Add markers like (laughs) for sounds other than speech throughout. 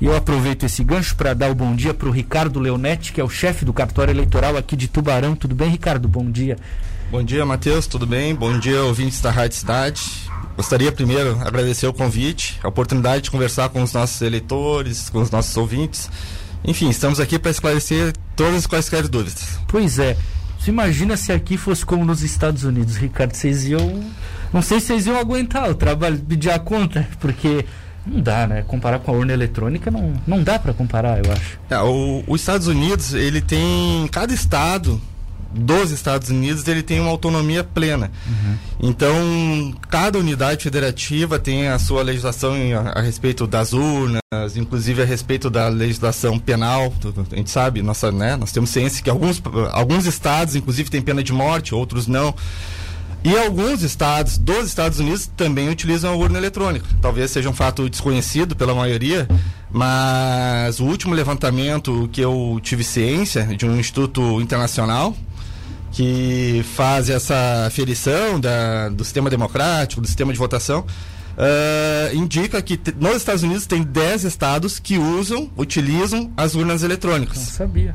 E eu aproveito esse gancho para dar o bom dia para o Ricardo Leonetti, que é o chefe do cartório eleitoral aqui de Tubarão. Tudo bem, Ricardo? Bom dia. Bom dia, Matheus. Tudo bem? Bom dia, ouvintes da Rádio Cidade. Gostaria primeiro agradecer o convite, a oportunidade de conversar com os nossos eleitores, com os nossos ouvintes. Enfim, estamos aqui para esclarecer todas e quaisquer dúvidas. Pois é. Você imagina se aqui fosse como nos Estados Unidos, Ricardo? Vocês iam. Não sei se vocês iam aguentar o trabalho, pedir a conta, (laughs) porque não dá, né? Comparar com a urna eletrônica não, não dá para comparar, eu acho. É, o, os Estados Unidos, ele tem. Cada estado dos Estados Unidos ele tem uma autonomia plena. Uhum. Então, cada unidade federativa tem a sua legislação a, a, respeito das urnas, inclusive a respeito da legislação penal. A gente sabe, nossa, né, nós temos ciência que alguns, alguns estados, inclusive, têm pena de morte, outros não. E alguns estados dos Estados Unidos também utilizam a urna eletrônica. Talvez seja um fato desconhecido pela maioria, mas o último levantamento que eu tive ciência de um instituto internacional que faz essa aferição da, do sistema democrático, do sistema de votação, uh, indica que nos Estados Unidos tem 10 estados que usam, utilizam as urnas eletrônicas. Não sabia.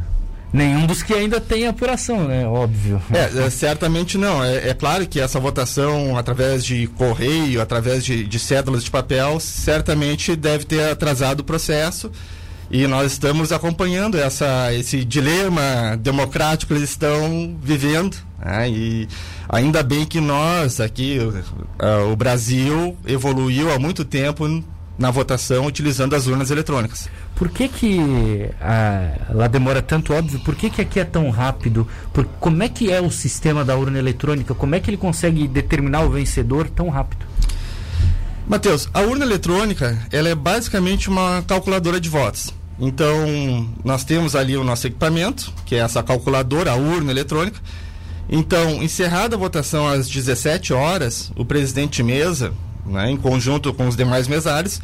Nenhum dos que ainda tem apuração, né? Óbvio. É, é certamente não. É, é, claro que essa votação através de correio, através de, de cédulas de papel, certamente deve ter atrasado o processo. E nós estamos acompanhando essa, esse dilema democrático que eles estão vivendo. Né? E ainda bem que nós aqui, o Brasil, evoluiu há muito tempo na votação utilizando as urnas eletrônicas. Por que que ah, ela demora tanto, óbvio? Por que que aqui é tão rápido? Por, como é que é o sistema da urna eletrônica? Como é que ele consegue determinar o vencedor tão rápido? Matheus, a urna eletrônica ela é basicamente uma calculadora de votos. Então, nós temos ali o nosso equipamento, que é essa calculadora, a urna eletrônica. Então, encerrada a votação às 17 horas, o presidente de mesa, né, em conjunto com os demais mesários,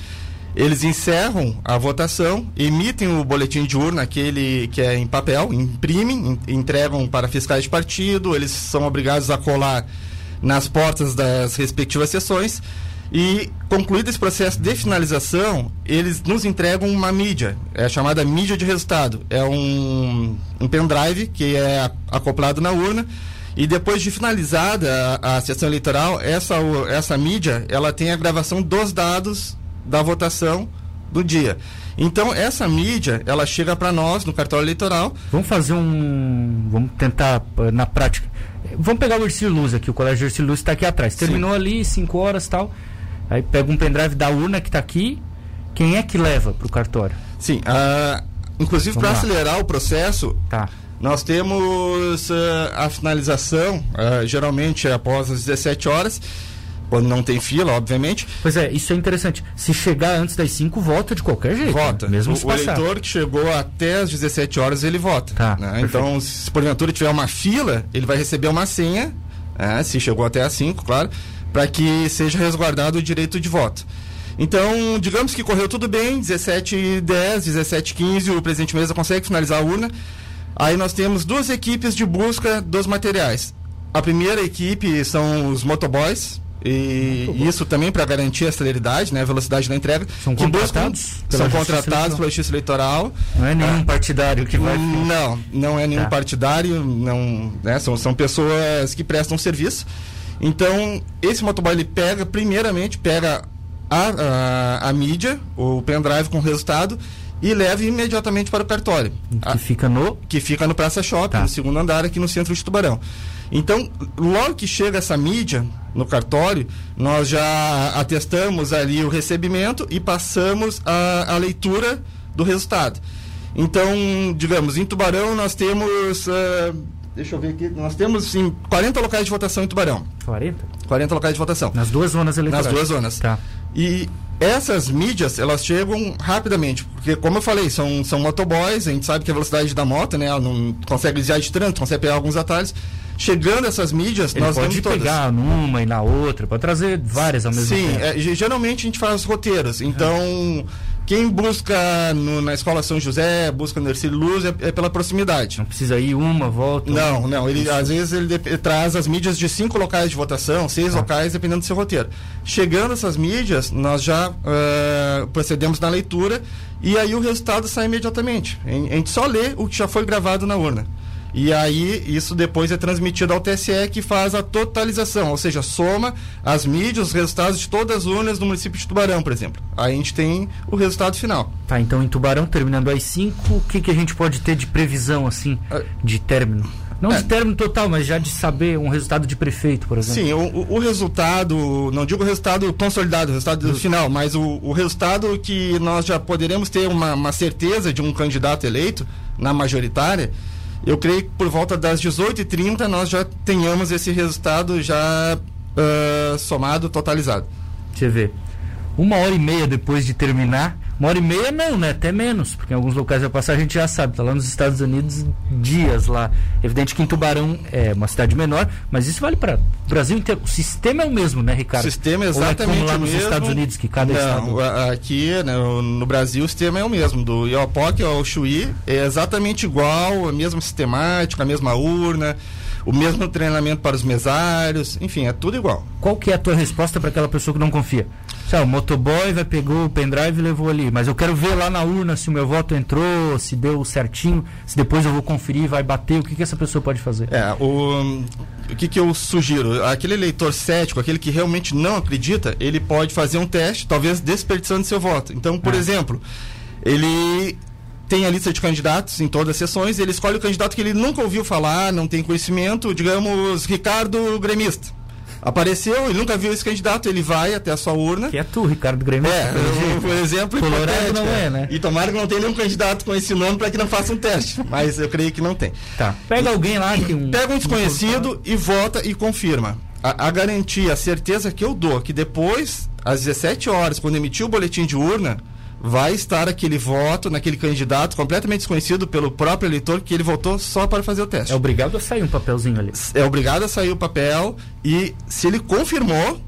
eles encerram a votação, emitem o boletim de urna, aquele que é em papel, imprimem, entregam para fiscais de partido, eles são obrigados a colar nas portas das respectivas sessões. E concluído esse processo de finalização, eles nos entregam uma mídia, é chamada mídia de resultado. É um, um pendrive que é acoplado na urna e depois de finalizada a, a sessão eleitoral, essa, essa mídia ela tem a gravação dos dados da votação do dia. Então essa mídia ela chega para nós no cartório eleitoral. Vamos fazer um, vamos tentar eh, na prática. Vamos pegar o Ercílio Luz aqui, o colégio Ercílio Luz está aqui atrás. Terminou Sim. ali 5 horas tal. Aí pega um pendrive da urna que está aqui. Quem é que leva para o cartório? Sim, uh, inclusive para acelerar o processo. Tá nós temos uh, a finalização, uh, geralmente após as 17 horas, quando não tem fila, obviamente. Pois é, isso é interessante. Se chegar antes das 5, vota de qualquer jeito. Vota. Né? Mesmo o, o eleitor que chegou até as 17 horas, ele vota. Tá, né? Então, se porventura tiver uma fila, ele vai receber uma senha, né? se chegou até as 5, claro, para que seja resguardado o direito de voto. Então, digamos que correu tudo bem, 17 10, 17 15, o presidente mesa consegue finalizar a urna. Aí nós temos duas equipes de busca dos materiais. A primeira equipe são os motoboys, e isso também para garantir a celeridade, né, a velocidade da entrega. São contratados? Buscam, são contratados pela Justiça Eleitoral. Não é nenhum partidário que vai. Não, não é nenhum tá. partidário, não, né, são, são pessoas que prestam serviço. Então, esse motoboy ele pega, primeiramente, pega a, a, a mídia, o pendrive com o resultado, e leve imediatamente para o cartório. Que a, fica no? Que fica no Praça Shopping, tá. no segundo andar, aqui no centro de Tubarão. Então, logo que chega essa mídia no cartório, nós já atestamos ali o recebimento e passamos a, a leitura do resultado. Então, digamos, em Tubarão nós temos. Uh, deixa eu ver aqui, nós temos sim, 40 locais de votação em Tubarão. 40? 40 locais de votação. Nas duas zonas eleitorais. Nas duas zonas. Tá. E essas mídias, elas chegam rapidamente, porque como eu falei, são, são motoboys, a gente sabe que a velocidade da moto, né, ela não consegue desviar de trânsito, consegue pegar alguns atalhos. Chegando essas mídias, Ele nós pode vemos todas. pegar numa e na outra, pode trazer várias ao mesmo Sim, tempo. é, ge- geralmente a gente faz roteiros. Então, quem busca no- na escola São José, busca no Ercílio Luz, é, é pela proximidade. Não precisa ir uma, volta. Não, não. Ele, às vezes ele, dep- traz as mídias de cinco locais de votação, seis Ah. locais, dependendo do seu roteiro. Chegando essas mídias, nós já ah, procedemos na leitura e aí o resultado sai imediatamente. A gente só lê o que já foi gravado na urna. E aí, isso depois é transmitido ao TSE, que faz a totalização, ou seja, soma as mídias, os resultados de todas as urnas do município de Tubarão, por exemplo. Aí a gente tem o resultado final. Tá, então em Tubarão, terminando às 5, o que, que a gente pode ter de previsão, assim, Ah. de término? Não É. de término total, mas já de saber um resultado de prefeito, por exemplo. Sim, o, o- resultado, não digo o resultado consolidado, o resultado final, mas o, o resultado que nós já poderemos ter uma, uma certeza de um candidato eleito na majoritária, eu creio que por volta das 18h30 nós já tenhamos esse resultado já ah, somado, totalizado. Você vê. Uma hora e meia depois de terminar. Uma hora e meia não, né? Até menos, porque em alguns locais vai passar a gente já sabe. Tá lá nos Estados Unidos, dias lá. Evidente que em Tubarão é uma cidade menor, mas isso vale para o Brasil inteiro. O sistema é o mesmo, né, O Ricardo? sistema é Ou exatamente é como lá o nos mesmo. Estados Unidos, que cada estado... Não, a- aqui né, o- no Brasil o sistema é o mesmo, do Iopoc ao Chuí, é exatamente igual, a mesma sistemática, a mesma urna, o mesmo treinamento para os mesários, enfim, é tudo igual. Qual que é a tua resposta para aquela pessoa que não confia? Sabe, o motoboy vai pegou o pendrive e levou ali, mas eu quero ver lá na urna se o meu voto entrou, se deu certinho, se depois eu vou conferir, vai bater, o que, que essa pessoa pode fazer? É, o, o que, que eu sugiro? Aquele eleitor cético, aquele que realmente não acredita, ele pode fazer um teste, talvez desperdiçando seu voto. Então, por Ah. exemplo, ele tem a lista de candidatos em todas as sessões, ele escolhe o candidato que ele nunca ouviu falar, não tem conhecimento, digamos, Ricardo Gremista. Apareceu, ele nunca viu esse candidato, ele vai até a sua urna. Que é tu, Ricardo Grêmio. É, eu- por (laughs) exemplo, Colorado não é, né? E tomara que não tenha nenhum candidato com esse nome para que não faça um teste. (laughs) Mas eu creio que não tem. Tá. Pega alguém lá que um. Pega um desconhecido e vota e confirma. A, a garantia, a certeza que eu dou que depois, às 17 horas, quando emitir o boletim de urna, vai estar aquele voto naquele candidato completamente desconhecido pelo próprio eleitor que ele votou só para fazer o teste. É obrigado a sair um papelzinho ali. É obrigado a sair o papel e se ele confirmou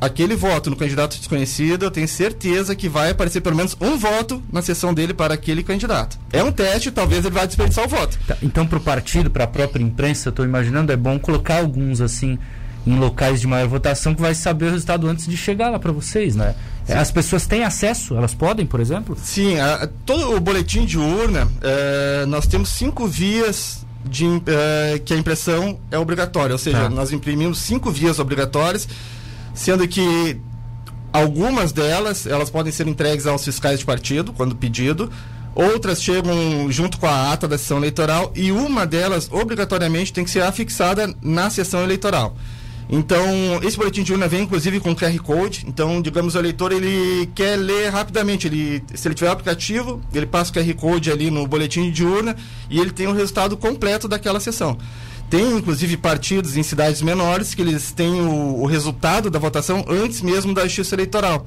aquele voto no candidato desconhecido, eu tenho certeza que vai aparecer pelo menos um voto na sessão dele para aquele candidato. É um teste, talvez ele vá desperdiçar o voto. Tá, Então, para o partido, para a própria imprensa, eu estou imaginando, é bom colocar alguns assim em locais de maior votação que vai saber o resultado antes de chegar lá para vocês, né? É, As pessoas têm acesso, elas podem, por exemplo? Sim, a- todo o boletim de urna, eh, nós temos cinco vias de, eh, que a impressão é obrigatória, ou seja, Tá. nós imprimimos cinco vias obrigatórias, sendo que algumas delas elas podem ser entregues aos fiscais de partido quando pedido, outras chegam junto com a ata da sessão eleitoral e uma delas obrigatoriamente tem que ser afixada na sessão eleitoral. Então, esse boletim de urna vem inclusive com QR Code. Então, digamos, o eleitor ele quer ler rapidamente. Ele, se ele tiver o aplicativo, ele passa o QR Code ali no boletim de urna e ele tem o resultado completo daquela sessão. Tem, inclusive, partidos em cidades menores que eles têm o, o resultado da votação antes mesmo da justiça eleitoral.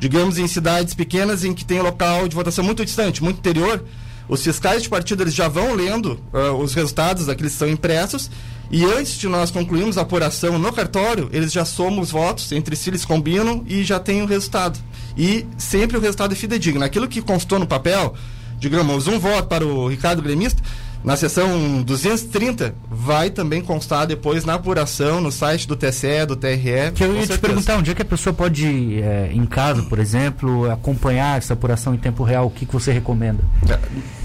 Digamos, em cidades pequenas em que tem local de votação muito distante, muito interior, os fiscais de partido eles já vão lendo ah, os resultados daqueles que são impressos e antes de nós concluirmos a apuração no cartório, eles já somam os votos, entre si eles combinam e já tem o resultado. E sempre o resultado é fidedigno. Aquilo que constou no papel, digamos, um voto para o Ricardo Gremista, na seção 230, vai também constar depois na apuração no site do TSE, do TRE. Que eu ia te certeza. perguntar onde é que a pessoa pode, é, em casa, por exemplo, acompanhar essa apuração em tempo real, o que, que você recomenda?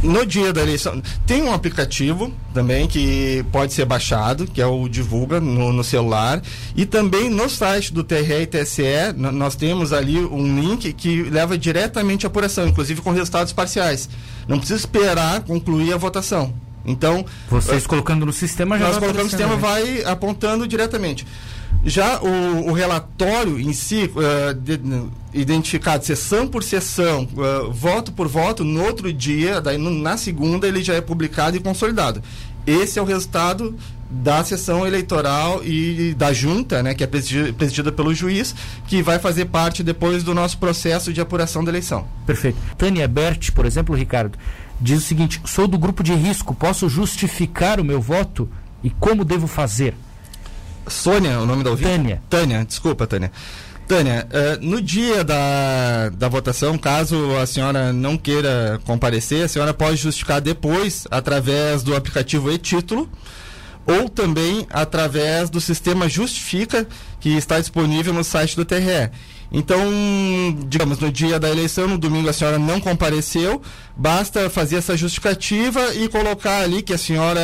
No dia da eleição, tem um aplicativo também que pode ser baixado, que é o Divulga no, no celular. E também no site do TRE e TSE, nós temos ali um link que leva diretamente à apuração, inclusive com resultados parciais. Não precisa esperar concluir a votação. Então, Vocês colocando no sistema já nós vai colocamos o aparecendo, sistema né? vai apontando diretamente. Já o, o relatório em si, eh, de- identificado sessão por sessão, eh, voto por voto, no outro dia, daí no- na segunda, ele já é publicado e consolidado. Esse é o resultado da sessão eleitoral e da junta, né, que é presidi- presidida pelo juiz, que vai fazer parte depois do nosso processo de apuração da eleição. Perfeito. Tânia Bert, por exemplo, Ricardo, diz o seguinte: sou do grupo de risco, posso justificar o meu voto? E como devo fazer? Sônia, o nome da ouvinte? Tânia. Tânia, desculpa, Tânia. Tânia, uh, no dia da, da votação, caso a senhora não queira comparecer, a senhora pode justificar depois através do aplicativo e-título ou também através do sistema Justifica, que está disponível no site do TRE. Então, digamos, no dia da eleição, no domingo a senhora não compareceu, basta fazer essa justificativa e colocar ali que a senhora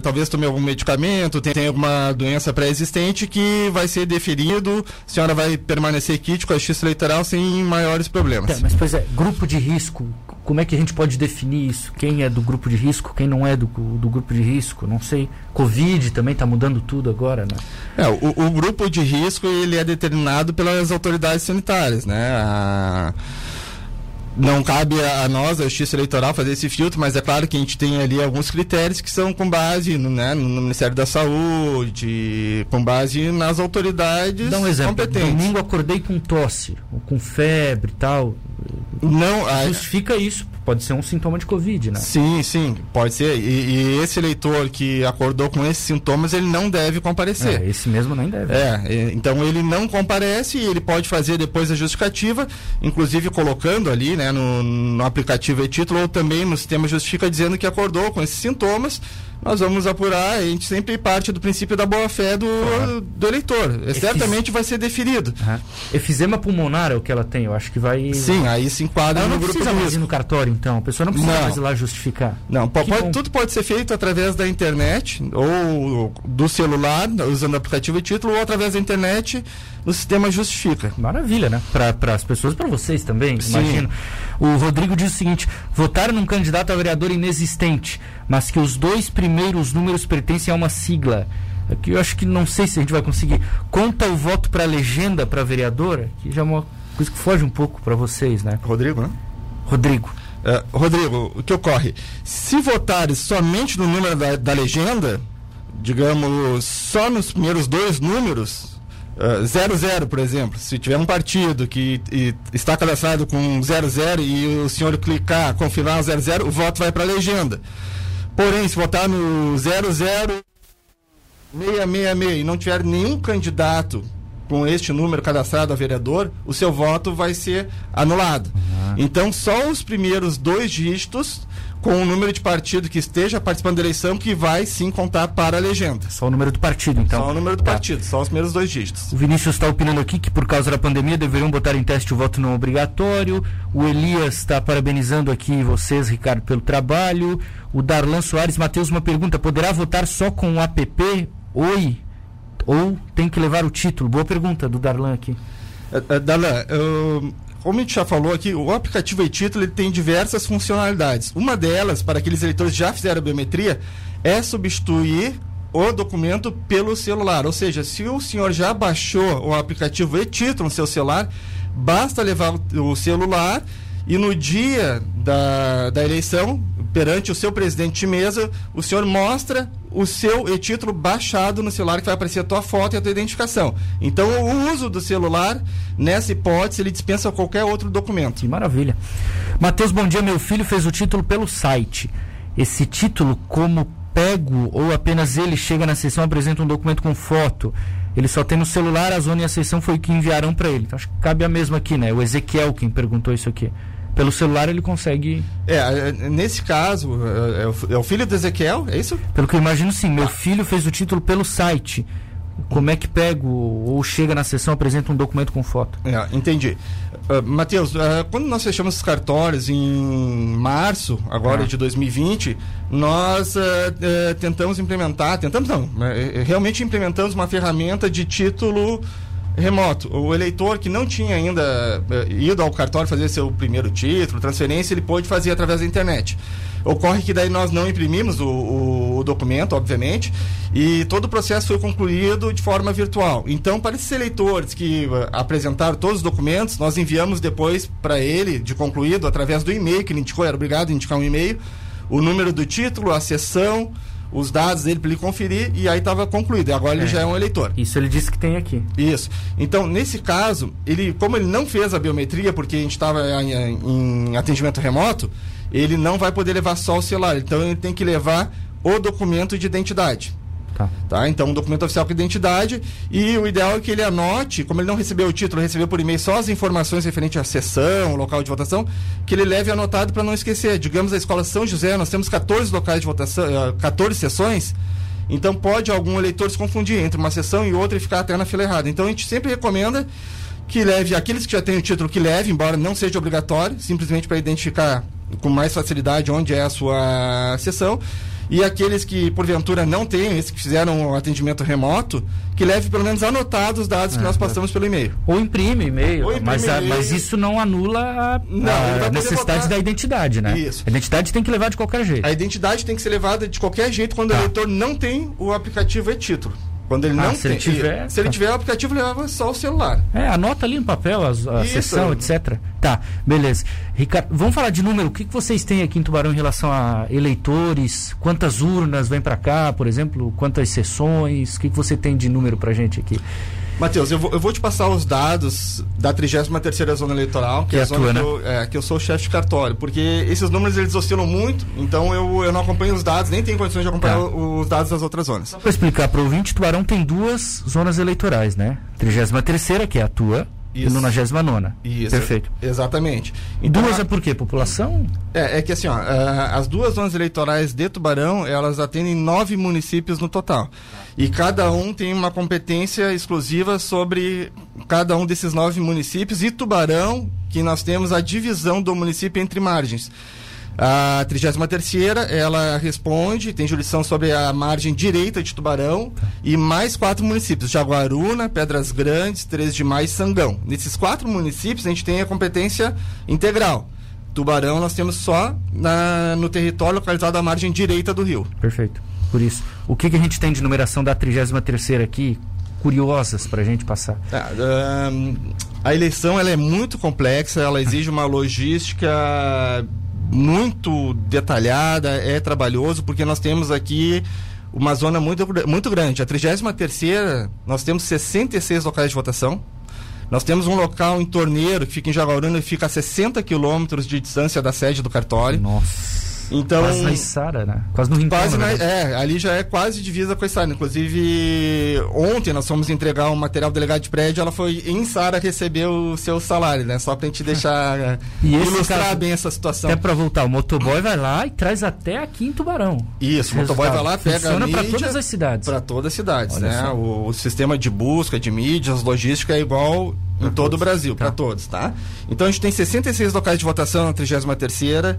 talvez tome algum medicamento, tem alguma doença pré-existente que vai ser deferido, a senhora vai permanecer kit com a justiça eleitoral sem maiores problemas. Tá, mas, pois é, grupo de risco, como é que a gente pode definir isso? Quem é do grupo de risco, quem não é do, do grupo de risco? Não sei. Covid também está mudando tudo agora, né? É, o, o, grupo de risco ele é determinado pelas autoridades sanitárias, né? A não cabe a, nós, a Justiça Eleitoral, fazer esse filtro, mas é claro que a gente tem ali alguns critérios que são com base no, né, no Ministério da Saúde, com base nas autoridades Dá um exemplo. competentes. Domingo acordei com tosse, ou com febre e tal. Não, justifica isso. Pode ser um sintoma de Covid, né? Sim, sim, pode ser. E, e, esse eleitor que acordou com esses sintomas, ele não deve comparecer. É, esse mesmo nem deve. É, então ele não comparece e ele pode fazer depois a justificativa, inclusive colocando ali, né, no, no aplicativo e-título ou também no sistema justifica dizendo que acordou com esses sintomas nós vamos apurar, a gente sempre parte do princípio da boa-fé do, uhum. do eleitor. Certamente vai ser deferido. Uhum. Efizema pulmonar é o que ela tem, eu acho que vai. Sim, aí se enquadra ela no grupo precisa mais ir no cartório, então. A pessoa não precisa não. mais ir lá justificar. Não, pode, tudo pode ser feito através da internet, ou do celular, usando o aplicativo e título, ou através da internet no sistema Justifica. Maravilha, né? Para as pessoas, para vocês também, Sim. imagino. O Rodrigo diz o seguinte: votar num candidato a vereador inexistente, mas que os dois primeiros números pertencem a uma sigla. Aqui eu acho que não sei se a gente vai conseguir. Conta o voto para legenda para vereadora, que já é uma coisa que foge um pouco para vocês, né? Rodrigo, né? Rodrigo. Uh, Rodrigo, o que ocorre? Se votares somente no número da, da legenda, digamos, só nos primeiros dois números, 00, uh, por exemplo, se tiver um partido que e, está cadastrado com 00 e o senhor clicar, confirmar o 00, o voto vai para a legenda. Porém, se votar no 00 666 e não tiver nenhum candidato com este número cadastrado a vereador, o seu voto vai ser anulado. Uhum. Então, só os primeiros dois dígitos com o número de partido que esteja participando da eleição que vai sim contar para a legenda. Só o número do partido, então. Só o número do tá. partido, só os primeiros dois dígitos. O Vinícius está opinando aqui que por causa da pandemia deveriam botar em teste o voto não obrigatório. O Elias está parabenizando aqui vocês, Ricardo, pelo trabalho. O Darlan Soares, Matheus, uma pergunta: poderá votar só com o app Oi? Ou tem que levar o título? Boa pergunta do Darlan aqui. Uh, Darlan, uh, como a gente já falou aqui, o aplicativo e-título tem diversas funcionalidades. Uma delas, para aqueles eleitores que já fizeram a biometria, é substituir o documento pelo celular. Ou seja, se o senhor já baixou o aplicativo e-título no seu celular, basta levar o celular e no dia da, da eleição, perante o seu presidente de mesa, o senhor mostra o seu e-título baixado no celular que vai aparecer a tua foto e a tua identificação. Então, o uso do celular, nessa hipótese, ele dispensa qualquer outro documento. Que maravilha. Matheus, bom dia. Meu filho fez o título pelo site. Esse título, como pego ou apenas ele chega na sessão apresenta um documento com foto, ele só tem no celular, a zona e a sessão foi o que enviaram para ele. Então, acho que cabe a mesma aqui, né? O Ezequiel quem perguntou isso aqui pelo celular ele consegue. É, é nesse caso, é, é, é o filho do Ezequiel, é isso? Pelo que eu imagino, sim. Meu filho fez o título pelo site. Como é que pego ou chega na sessão apresenta um documento com foto? É, entendi. Uh, Matheus, uh, quando nós fechamos os cartórios em março, agora ah. de 2020, nós uh, tentamos implementar, tentamos não, realmente implementamos uma ferramenta de título remoto. O eleitor que não tinha ainda uh, ido ao cartório fazer seu primeiro título, transferência, ele pôde fazer através da internet. Ocorre que daí nós não imprimimos o, o, o, documento, obviamente, e todo o processo foi concluído de forma virtual. Então, para esses eleitores que uh, apresentaram todos os documentos, nós enviamos depois para ele, de concluído, através do e-mail que ele indicou, era obrigado a indicar um e-mail, o número do título, a sessão, os dados dele para ele conferir e aí estava concluído. E agora ele é. já é um eleitor. Isso ele disse que tem aqui. Isso. Então, nesse caso, ele, como ele não fez a biometria porque a gente estava em, em atendimento remoto, ele não vai poder levar só o celular. Então, ele tem que levar o documento de identidade. Tá. tá. Então, um documento oficial com identidade e o ideal é que ele anote, como ele não recebeu o título, recebeu por e-mail só as informações referentes à sessão, local de votação, que ele leve anotado para não esquecer. Digamos a escola São José, nós temos 14 locais de votação, 14 eh, sessões. Então pode algum eleitor se confundir entre uma sessão e outra e ficar até na fila errada. Então a gente sempre recomenda que leve aqueles que já têm o título que leve, embora não seja obrigatório, simplesmente para identificar com mais facilidade onde é a sua sessão e aqueles que, porventura, não têm, esses que fizeram o atendimento remoto, que leve pelo menos anotados os dados é, que nós passamos pelo e-mail. Ou imprime e-mail. Mas, mas isso não anula a, não, a necessidade da identidade, né? Isso. A identidade tem que levar de qualquer jeito. A identidade tem que ser levada de qualquer jeito quando tá. o eleitor não tem o aplicativo e-título. Quando ele ah, não se tem, ele tiver, se ele tiver o aplicativo, leva só o celular. É, anota ali no papel a, a sessão, etc. Tá, beleza. Ricardo, vamos falar de número. O que, que vocês têm aqui em Tubarão em relação a eleitores? Quantas urnas vêm para cá, por exemplo? Quantas sessões? O que, que você tem de número para gente aqui? Matheus, eu vou, eu vou te passar os dados da 33ª Zona Eleitoral, que, que é a zona tua, que, eu, é, que eu sou chefe de cartório, porque esses números eles oscilam muito, então eu, eu não acompanho os dados, nem tenho condições de acompanhar tá. os dados das outras zonas. Só para explicar para o ouvinte, Tubarão tem duas zonas eleitorais, né? 33ª, que é a tua, isso. E 99 Isso. Perfeito. Exatamente. Então, duas é por quê? População? É, é que assim, ó, as duas zonas eleitorais de Tubarão, elas atendem nove municípios no total. E cada um tem uma competência exclusiva sobre cada um desses nove municípios. E Tubarão, que nós temos a divisão do município entre margens. A 33 ela responde, tem jurisdição sobre a margem direita de Tubarão e mais quatro municípios, Jaguaruna, Pedras Grandes, 3 de Maio e Sangão. Nesses quatro municípios a gente tem a competência integral. Tubarão nós temos só na, no território localizado à margem direita do rio. Perfeito. Por isso, o que, que a gente tem de numeração da 33 aqui? Curiosas para a gente passar. Ah, um, a eleição ela é muito complexa, ela exige uma logística muito detalhada, é trabalhoso, porque nós temos aqui uma zona muito, muito grande. A 33 nós temos 66 locais de votação. Nós temos um local em Torneiro, que fica em Jaguaruna, e fica a 60 quilômetros de distância da sede do cartório. Nossa. Então, quase na Isara, né? Quase no Rincão. Quase na, né? é, ali já é quase divisa com a Isara. Inclusive, ontem nós fomos entregar um material do delegado de prédio, ela foi em Sara receber o seu salário, né? Só pra gente deixar e ilustrar caso, bem essa situação. Até pra voltar, o motoboy vai lá e traz até aqui em Tubarão. Isso, o motoboy vai lá, pega Funciona para todas as cidades. Para todas as cidades, Olha né? O, o, sistema de busca, de mídias, logística é igual em todo o Brasil, tá. para todos, tá? Então a gente tem 66 locais de votação na 33 terceira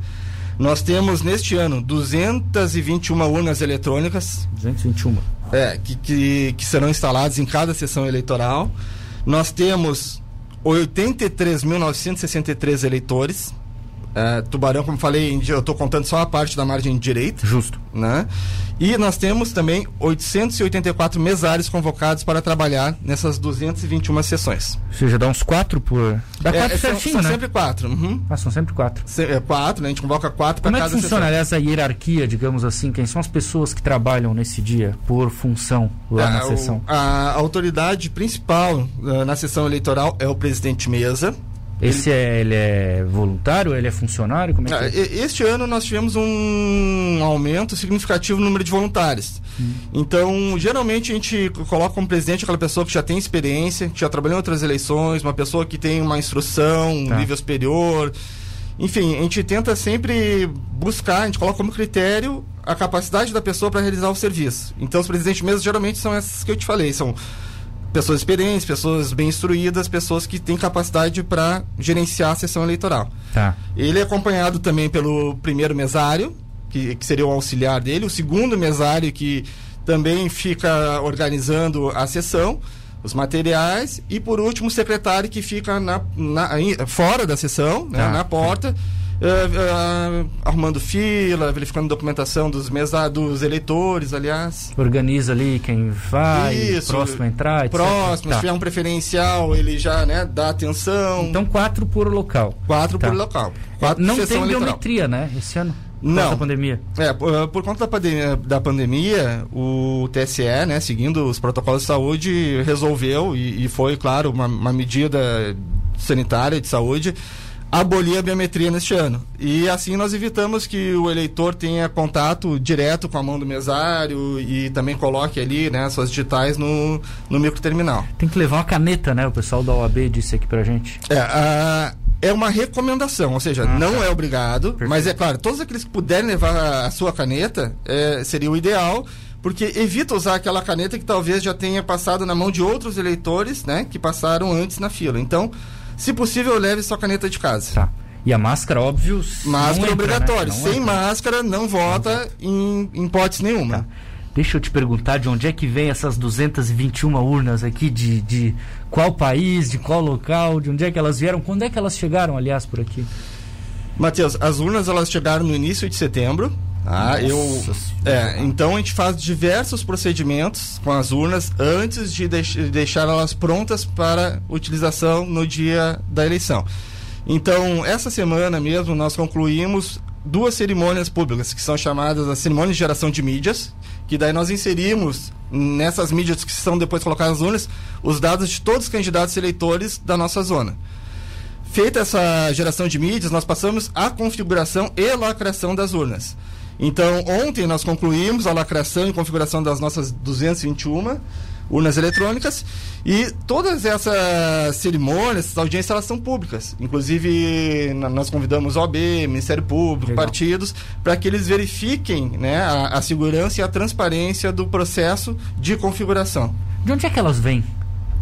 nós temos neste ano 221 urnas eletrônicas. 221. É, que, que, que serão instaladas em cada sessão eleitoral. Nós temos 83.963 eleitores. É, Tubarão, como falei, eu estou contando só a parte da margem direita. Justo. Né? E nós temos também 884 mesários convocados para trabalhar nessas 221 sessões. Ou seja, dá uns quatro por. Dá é, quatro certinho, são, são né? sempre quatro. Uhum. Ah, são sempre quatro. Se, é, quatro, né? A gente convoca quatro para cada sessão. Como é que funciona essa hierarquia, digamos assim? Quem são as pessoas que trabalham nesse dia por função lá na sessão? a, a autoridade principal uh, na sessão eleitoral é o presidente de mesa. Esse ele... é, ele é voluntário, ele é funcionário? Como é que é? Este ano nós tivemos um aumento significativo no número de voluntários. Hum. Então, geralmente a gente coloca como presidente aquela pessoa que já tem experiência, que já trabalhou em outras eleições, uma pessoa que tem uma instrução, um tá. nível superior. Enfim, a gente tenta sempre buscar, a gente coloca como critério a capacidade da pessoa para realizar o serviço. Então, os presidentes mesmo geralmente são essas que eu te falei, são pessoas experientes, pessoas bem instruídas, pessoas que têm capacidade para gerenciar a sessão eleitoral. Tá. Ele é acompanhado também pelo primeiro mesário, que, que seria o auxiliar dele, o segundo mesário que também fica organizando a sessão, os materiais, e por último o secretário que fica na, na fora da sessão, né, tá. na porta. Uh, uh, arrumando fila, verificando documentação dos mesa, dos eleitores, aliás. Organiza ali quem vai, Isso, próximo a entrar, etc. Próximo, tá. se tiver um preferencial, ele já né, dá atenção. Então quatro por local. Quatro tá. por local. Quatro Não tem biometria, né, esse ano? Não. Da pandemia. É, por, eh, por conta da pandemia, da pandemia, o TSE, né, seguindo os protocolos de saúde, resolveu, e, e foi, claro, uma, uma medida sanitária de saúde, abolir a biometria neste ano. E assim nós evitamos que o eleitor tenha contato direto com a mão do mesário e também coloque ali né, suas digitais no, no microterminal. Tem que levar uma caneta, né? O pessoal da OAB disse aqui pra gente. É, a, é uma recomendação, ou seja, ah, não tá. é obrigado, Perfeito. mas é claro, todos aqueles que puderem levar a, a sua caneta é, seria o ideal porque evita usar aquela caneta que talvez já tenha passado na mão de outros eleitores, né, que passaram antes na fila. Então, se possível, leve sua caneta de casa. Tá. E a máscara, óbvio. Máscara obrigatória. Né? Sem entra. máscara, não vota em, em hipótese nenhuma. Tá. Deixa eu te perguntar de onde é que vem essas 221 urnas aqui, de, de qual país, de qual local, de onde é que elas vieram, quando é que elas chegaram, aliás, por aqui? Matheus, as urnas elas chegaram no início de setembro, ah, eu. É, então a gente faz diversos procedimentos com as urnas antes de, deix deixar elas prontas para utilização no dia da eleição. Então, essa semana mesmo nós concluímos duas cerimônias públicas, que são chamadas a cerimônia de geração de mídias, que daí nós inserimos nessas mídias que são depois colocadas nas urnas os dados de todos os candidatos eleitores da nossa zona. Feita essa geração de mídias, nós passamos a configuração e lacração das urnas. Então, ontem nós concluímos a lacração e configuração das nossas 221 urnas eletrônicas e todas essas cerimônias, essas audiências, elas são públicas. Inclusive, nós convidamos OAB, Ministério Público, Legal. partidos, para que eles verifiquem né, a, a segurança e a transparência do processo de configuração. De onde é que elas vêm?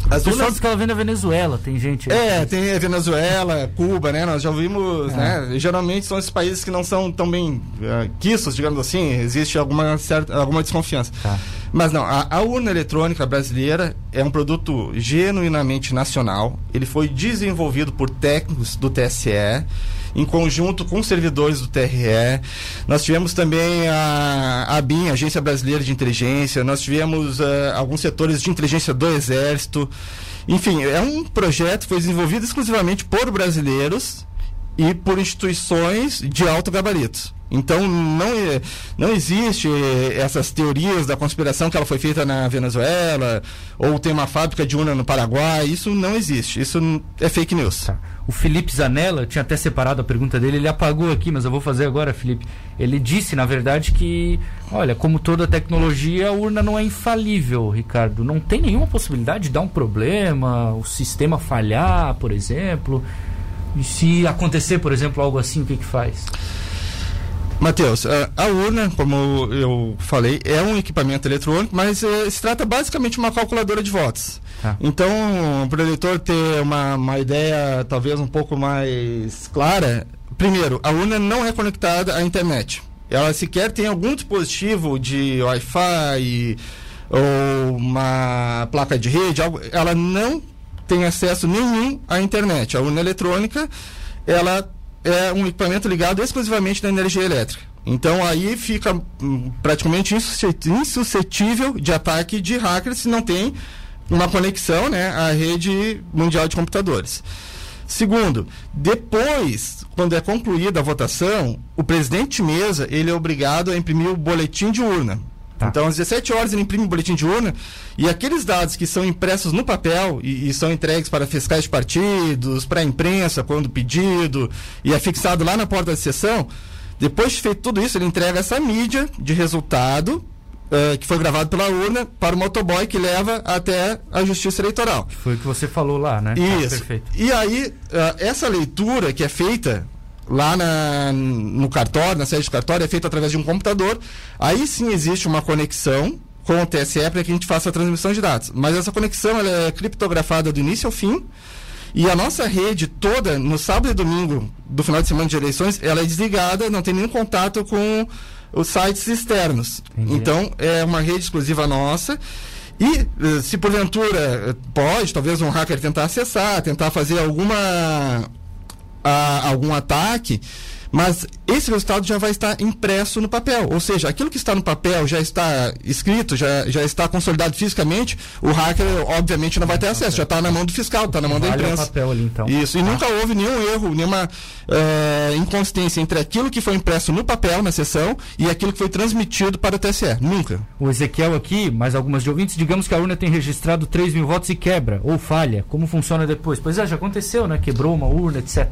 As pessoal diz que ela vem da Venezuela, tem gente. É, tem a Venezuela, Cuba, né? Nós já ouvimos, é. né? Geralmente são esses países que não são tão bem uh, quistos, digamos assim, existe alguma, certa, alguma desconfiança. Tá. Mas não, a, a, urna eletrônica brasileira é um produto genuinamente nacional. Ele foi desenvolvido por técnicos do TSE em conjunto com servidores do TRE. Nós tivemos também a, ABIN, Agência Brasileira de Inteligência, nós tivemos uh, alguns setores de inteligência do Exército. Enfim, é um projeto que foi desenvolvido exclusivamente por brasileiros e por instituições de alto gabarito. Então não, não existe essas teorias da conspiração que ela foi feita na Venezuela ou tem uma fábrica de urna no Paraguai. Isso não existe. Isso é fake news. Tá. O Felipe Zanella, tinha até separado a pergunta dele, ele apagou aqui, mas eu vou fazer agora, Felipe. Ele disse, na verdade, que, olha, como toda tecnologia, a urna não é infalível, Ricardo. Não tem nenhuma possibilidade de dar um problema, o sistema falhar, por exemplo. E se acontecer, por exemplo, algo assim, o que, que faz? Matheus, a urna, como eu falei, é um equipamento eletrônico, mas é, se trata basicamente de uma calculadora de votos. Ah. Então, para o eleitor ter uma, uma ideia talvez um pouco mais clara, primeiro, a urna não é conectada à internet. Ela sequer tem algum dispositivo de Wi-Fi ou uma placa de rede, algo, ela não tem acesso nenhum à internet. A urna eletrônica, ela é um equipamento ligado exclusivamente na energia elétrica. Então aí fica hum, praticamente insuscetível de ataque de hackers se não tem uma conexão né, à rede mundial de computadores. Segundo, depois, quando é concluída a votação, o presidente de mesa ele é obrigado a imprimir o boletim de urna. Tá. Então, às 17 horas ele imprime o boletim de urna e aqueles dados que são impressos no papel e, e são entregues para fiscais de partidos, para a imprensa, quando pedido, e é fixado lá na porta da sessão, depois de feito tudo isso, ele entrega essa mídia de resultado Uh, que foi gravado pela urna para o motoboy que leva até a justiça eleitoral. Foi o que você falou lá, né? Isso. Ah, e aí, uh, essa leitura que é feita lá na, no cartório, na sede do cartório, é feita através de um computador. Aí sim existe uma conexão com o TSE para que a gente faça a transmissão de dados. Mas essa conexão é criptografada do início ao fim. E a nossa rede toda, no sábado e domingo do final de semana de eleições, ela é desligada, não tem nenhum contato com os sites externos. Entendi. Então, é uma rede exclusiva nossa. E eh, se porventura pode, talvez um hacker tentar acessar, tentar fazer alguma a algum ataque, mas esse resultado já vai estar impresso no papel. Ou seja, aquilo que está no papel já está escrito, já, já está consolidado fisicamente, o hacker, obviamente, não vai ter acesso. Já está na mão do fiscal, está na mão da imprensa. papel ali, então. Isso. E ah. nunca houve nenhum erro, nenhuma uh, inconsistência entre aquilo que foi impresso no papel, na sessão, e aquilo que foi transmitido para o TSE. Nunca. O Ezequiel aqui, mais algumas de ouvintes, digamos que a urna tem registrado 3 mil votos e quebra, ou falha. Como funciona depois? Pois é, já aconteceu, né? Quebrou uma urna, etc.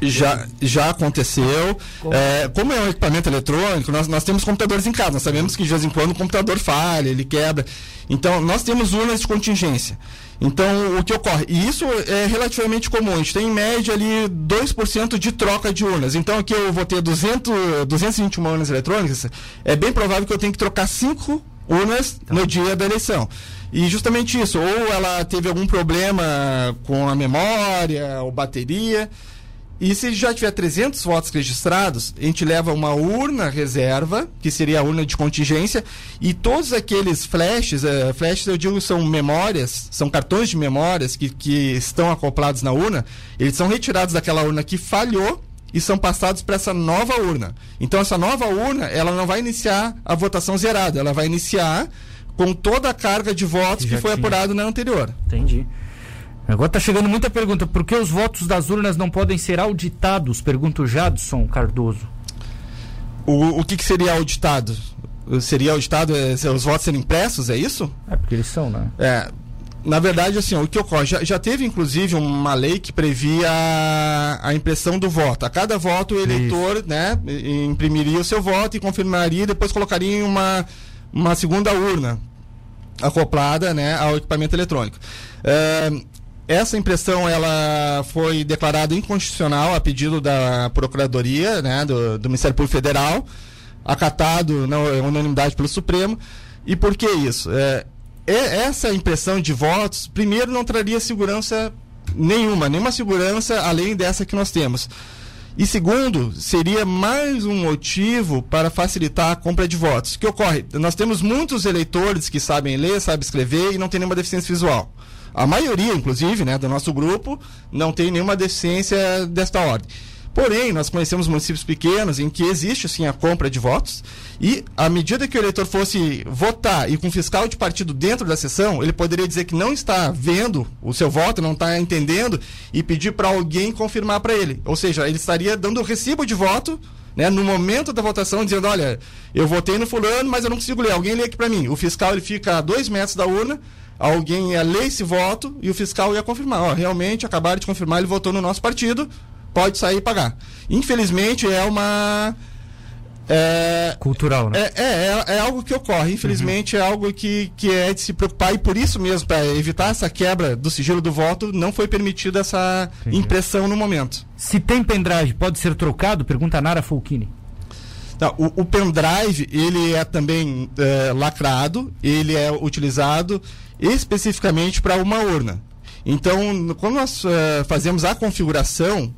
Já, já aconteceu. Como? É, como é um equipamento eletrônico, nós, nós temos computadores em casa. Nós sabemos que de vez em quando o computador falha, ele quebra. Então, nós temos urnas de contingência. Então, o que ocorre? E isso é relativamente comum. A gente tem em média ali 2% de troca de urnas. Então, aqui eu vou ter 200, 221 urnas eletrônicas. É bem provável que eu tenha que trocar 5 urnas tá. no dia da eleição. E justamente isso, ou ela teve algum problema com a memória ou bateria. E se já tiver 300 votos registrados, a gente leva uma urna reserva, que seria a urna de contingência, e todos aqueles flashes, uh, flashes eu digo são memórias, são cartões de memórias que, que estão acoplados na urna, eles são retirados daquela urna que falhou e são passados para essa nova urna. Então essa nova urna, ela não vai iniciar a votação zerada, ela vai iniciar com toda a carga de votos que, que foi apurado na anterior. Entendi. Agora está chegando muita pergunta. Por que os votos das urnas não podem ser auditados? Pergunta o Jadson Cardoso. O, o que, que seria auditado? Seria auditado é, os votos serem impressos, é isso? É, porque eles são, né? É. Na verdade, assim, o que ocorre? Já, já teve, inclusive, uma lei que previa a, a impressão do voto. A cada voto, o eleitor isso. né, imprimiria o seu voto e confirmaria e depois colocaria em uma, uma segunda urna acoplada né, ao equipamento eletrônico. É, essa impressão ela foi declarada inconstitucional a pedido da Procuradoria, né, do, do Ministério Público Federal, acatado na unanimidade pelo Supremo. E por que isso? É, essa impressão de votos, primeiro, não traria segurança nenhuma, nenhuma segurança além dessa que nós temos. E segundo, seria mais um motivo para facilitar a compra de votos. O que ocorre? Nós temos muitos eleitores que sabem ler, sabem escrever e não têm nenhuma deficiência visual. A maioria, inclusive, né, do nosso grupo, não tem nenhuma deficiência desta ordem. Porém, nós conhecemos municípios pequenos em que existe sim a compra de votos e à medida que o eleitor fosse votar e com fiscal de partido dentro da sessão, ele poderia dizer que não está vendo o seu voto, não está entendendo e pedir para alguém confirmar para ele. Ou seja, ele estaria dando o recibo de voto né, no momento da votação, dizendo, olha, eu votei no fulano, mas eu não consigo ler, alguém lê aqui para mim. O fiscal ele fica a dois metros da urna, alguém ia ler esse voto e o fiscal ia confirmar. Ó, realmente acabaram de confirmar, ele votou no nosso partido, pode sair e pagar. Infelizmente é uma. É, Cultural, né? É, é, é, algo que ocorre, infelizmente uhum. é algo que, que é de se preocupar e por isso mesmo, para evitar essa quebra do sigilo do voto, não foi permitida essa Entendi. impressão no momento. Se tem pendrive, pode ser trocado? Pergunta a Nara Fulchini. Não, o, o pendrive, ele é também é, lacrado, ele é utilizado especificamente para uma urna. Então, quando nós uh, fazemos a configuração,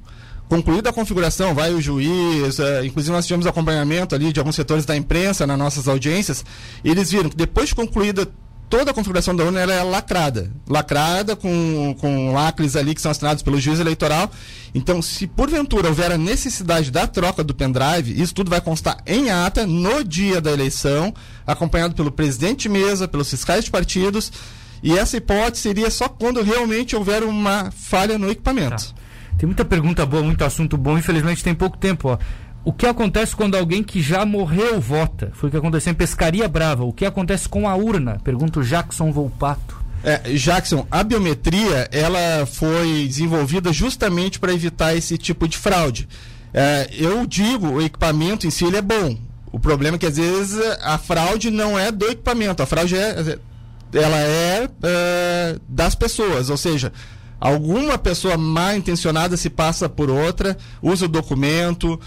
concluída a configuração, vai o juiz, uh, inclusive nós tivemos acompanhamento ali de alguns setores da imprensa nas nossas audiências, eles viram que depois de concluída toda a configuração da urna é lacrada. Lacrada com, com lacres ali que são assinados pelo juiz eleitoral. Então, se porventura houver a necessidade da troca do pendrive, isso tudo vai constar em ata no dia da eleição, acompanhado pelo presidente de mesa, pelos fiscais de partidos. E essa hipótese seria só quando realmente houver uma falha no equipamento. Tá. Tem muita pergunta boa, muito assunto bom. Infelizmente tem pouco tempo. Ó. O que acontece quando alguém que já morreu vota? Foi o que aconteceu em Pescaria Brava. O que acontece com a urna? Pergunta o Jackson Volpato. É, Jackson, a biometria ela foi desenvolvida justamente para evitar esse tipo de fraude. É, eu digo, o equipamento em si ele é bom. O problema é que às vezes a fraude não é do equipamento, a fraude é, ela é, é das pessoas, ou seja, alguma pessoa mal intencionada se passa por outra, usa o documento,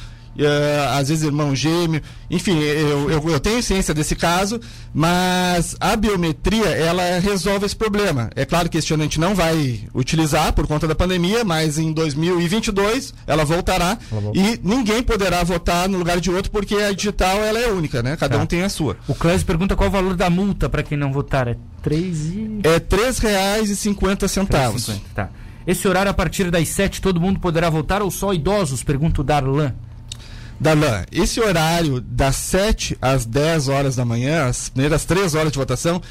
às vezes irmão gêmeo, enfim, eu, eu, eu, tenho ciência desse caso, mas a biometria ela resolve esse problema. É claro que este ano a gente não vai utilizar por conta da pandemia, mas em 2022 ela voltará e ninguém poderá votar no lugar de outro porque a digital ela é única, né? Cada tá. um tem a sua. O Clésio pergunta qual o valor da multa para quem não votar. É três e... É três reais e cinquenta centavos. Tá. Esse horário a partir das sete todo mundo poderá votar ou só idosos? Pergunta o Darlan. Darlan, esse horário das 7 às 10 horas da manhã, as primeiras 3 horas de votação,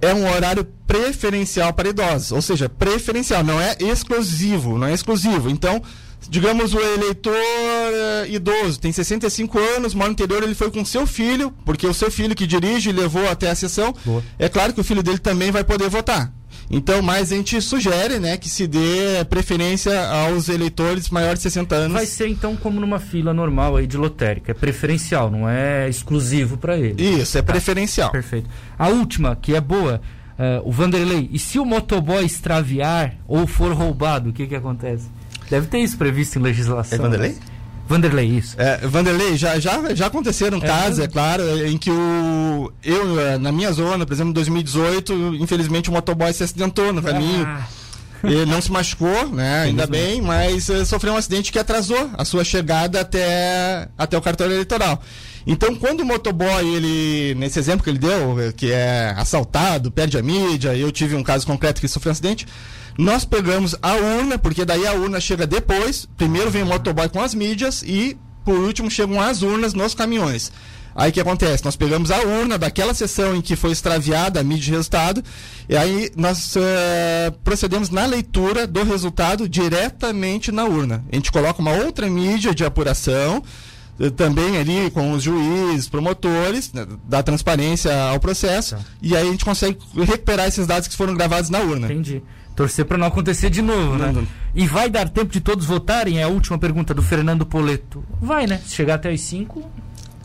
é um horário preferencial para idosos, ou seja, preferencial, não é exclusivo, não é exclusivo. Então, digamos o eleitor uh, idoso, tem 65 anos, no ano anterior ele foi com seu filho, porque o seu filho que dirige levou até a sessão. Boa. É claro que o filho dele também vai poder votar. Então, mas a gente sugere, né, que se dê preferência aos eleitores maiores de 60 anos. Vai ser então como numa fila normal aí de lotérica, é preferencial, não é exclusivo para ele. Isso, é tá. preferencial. Perfeito. A última, que é boa, uh, o Vanderlei, e se o motoboy extraviar ou for roubado, o que que acontece? Deve ter isso previsto em legislação. É Vanderlei? Né? Vanderlei, isso. É, Vanderlei, já, já, já aconteceram é, casos, é claro, em que o. Eu, eh, na minha zona, por exemplo, em 2018, infelizmente o motoboy se acidentou no caminho. Ah. Ele não se machucou, né? Ainda bem, mas uh, sofreu um acidente que atrasou a sua chegada até, até o cartório eleitoral. Então, quando o motoboy, ele, nesse exemplo que ele deu, eh, que é assaltado, perde a mídia, eu tive um caso concreto que sofreu um acidente, nós pegamos a urna, porque daí a urna chega depois. Primeiro vem o motoboy com as mídias e, por último, chegam as urnas nos caminhões. Aí o que acontece? Nós pegamos a urna daquela sessão em que foi extraviada a mídia de resultado, e aí nós uh, procedemos na leitura do resultado diretamente na urna. A gente coloca uma outra mídia de apuração, eh, também ali com os juízes, promotores, né, dá transparência ao processo, tá. e aí a gente consegue recuperar esses dados que foram gravados na urna. Entendi. Torcer para não acontecer de novo, né? não? Não. E vai dar tempo de todos votarem? É a última pergunta do Fernando Poleto. Vai, né? Se chegar até as 5,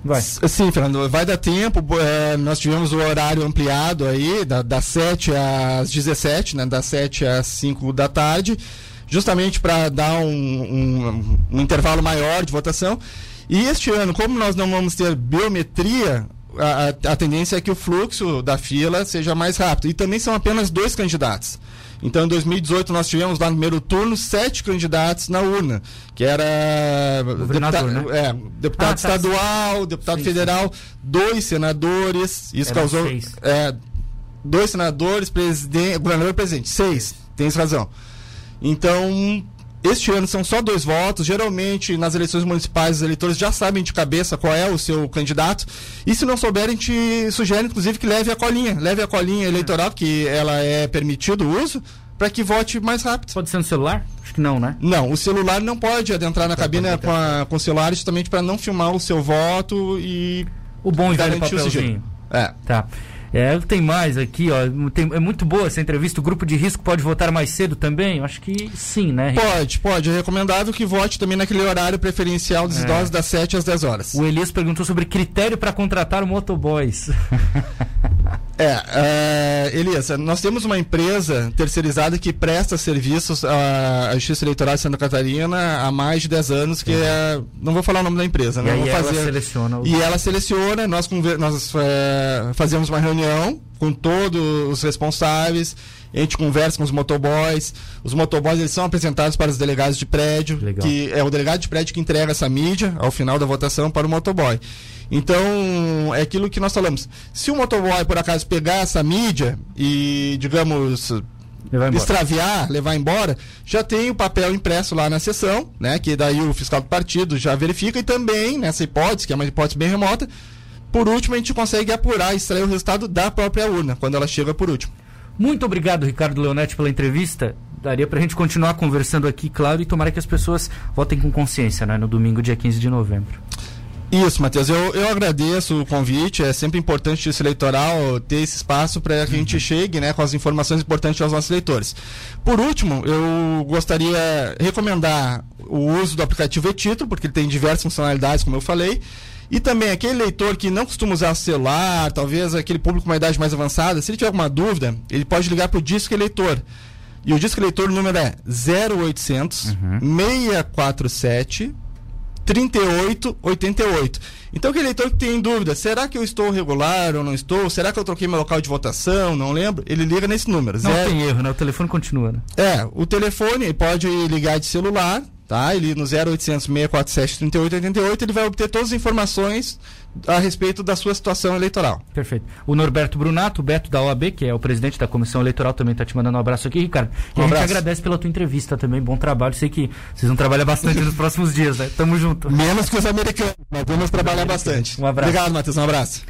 vai. Sim, Fernando, vai dar tempo. É, nós tivemos o horário ampliado aí, da, das 7 às 17, né? Das 7 às 5 da tarde, justamente para dar um, um, um intervalo maior de votação. E este ano, como nós não vamos ter biometria, a, a, tendência é que o fluxo da fila seja mais rápido. E também são apenas dois candidatos. Então, em 2018, nós tivemos lá no primeiro turno sete candidatos na urna, que era deputado, né? é, deputado ah, tá estadual, tá. deputado seis, federal, dois senadores. Isso Era causou. É, dois senadores, presidente, governador e presidente. Seis, tens razão. Então, este ano são só dois votos. Geralmente, nas eleições municipais, os eleitores já sabem de cabeça qual é o seu candidato. E se não souberem, te sugere, inclusive, que leve a colinha. Leve a colinha eleitoral, que ela é permitido o uso, para que vote mais rápido. Pode ser no celular? Acho que não, né? Não, o celular não pode adentrar na cabine com, a, com o celular, justamente para não filmar o seu voto e. O bom e velho papelzinho. É. Tá. É, tem mais aqui, ó. Tem, é muito boa essa entrevista. O grupo de risco pode votar mais cedo também? Acho que sim, né? Pode, pode. É recomendável que vote também naquele horário preferencial dos é. idosos das 7 às 10 horas. O Elias perguntou sobre critério para contratar motoboys. (laughs) é, é, Elias, nós temos uma empresa terceirizada que presta serviços à Justiça Eleitoral de Santa Catarina há mais de 10 anos, que é. é não vou falar o nome da empresa, e vou fazer. Ela seleciona o... E ela seleciona, nós, nós é, fazemos uma reunião reunião com todos os responsáveis, a gente conversa com os motoboys. Os motoboys eles são apresentados para os delegados de prédio, Legal. que é o delegado de prédio que entrega essa mídia ao final da votação para o motoboy. Então, é aquilo que nós falamos. Se o motoboy, por acaso, pegar essa mídia e, digamos, levar extraviar, levar embora, já tem o papel impresso lá na sessão, né? Que daí o fiscal do partido já verifica e também, nessa hipótese, que é uma hipótese bem remota, por último, a gente consegue apurar, extrair o resultado da própria urna, quando ela chega por último. Muito obrigado, Ricardo Leonetti, pela entrevista. Daria para a gente continuar conversando aqui, claro, e tomara que as pessoas votem com consciência né, no domingo, dia 15 de novembro. Isso, Matheus. Eu, eu agradeço o convite. É sempre importante esse eleitoral ter esse espaço para que a gente chegue né, com as informações importantes aos nossos leitores. Por último, eu gostaria de recomendar o uso do aplicativo e-título, porque ele tem diversas funcionalidades, como eu falei. E também aquele leitor que não costuma usar celular, talvez aquele público com uma idade mais avançada, se ele tiver alguma dúvida, ele pode ligar para o Disque Eleitor. E o Disque Eleitor, o número é 0800 uhum. 647 3888. Então, aquele leitor que tem dúvida, será que eu estou regular ou não estou? Será que eu troquei meu local de votação? Não lembro. Ele liga nesse número. Não zero... tem erro, né? O telefone continua, né? É, o telefone pode ligar de celular, tá? Ele no 0800 647 3888 ele vai obter todas as informações a respeito da sua situação eleitoral. Perfeito. O Norberto Brunato, o Beto da OAB, que é o presidente da Comissão Eleitoral, também está te mandando um abraço aqui, Ricardo. E um a gente agradece pela tua entrevista também, bom trabalho. Sei que vocês vão trabalhar bastante nos próximos dias, né? Tamo junto. Menos que os americanos, mas vamos trabalhar bastante. Um abraço. Obrigado, Matheus, um abraço.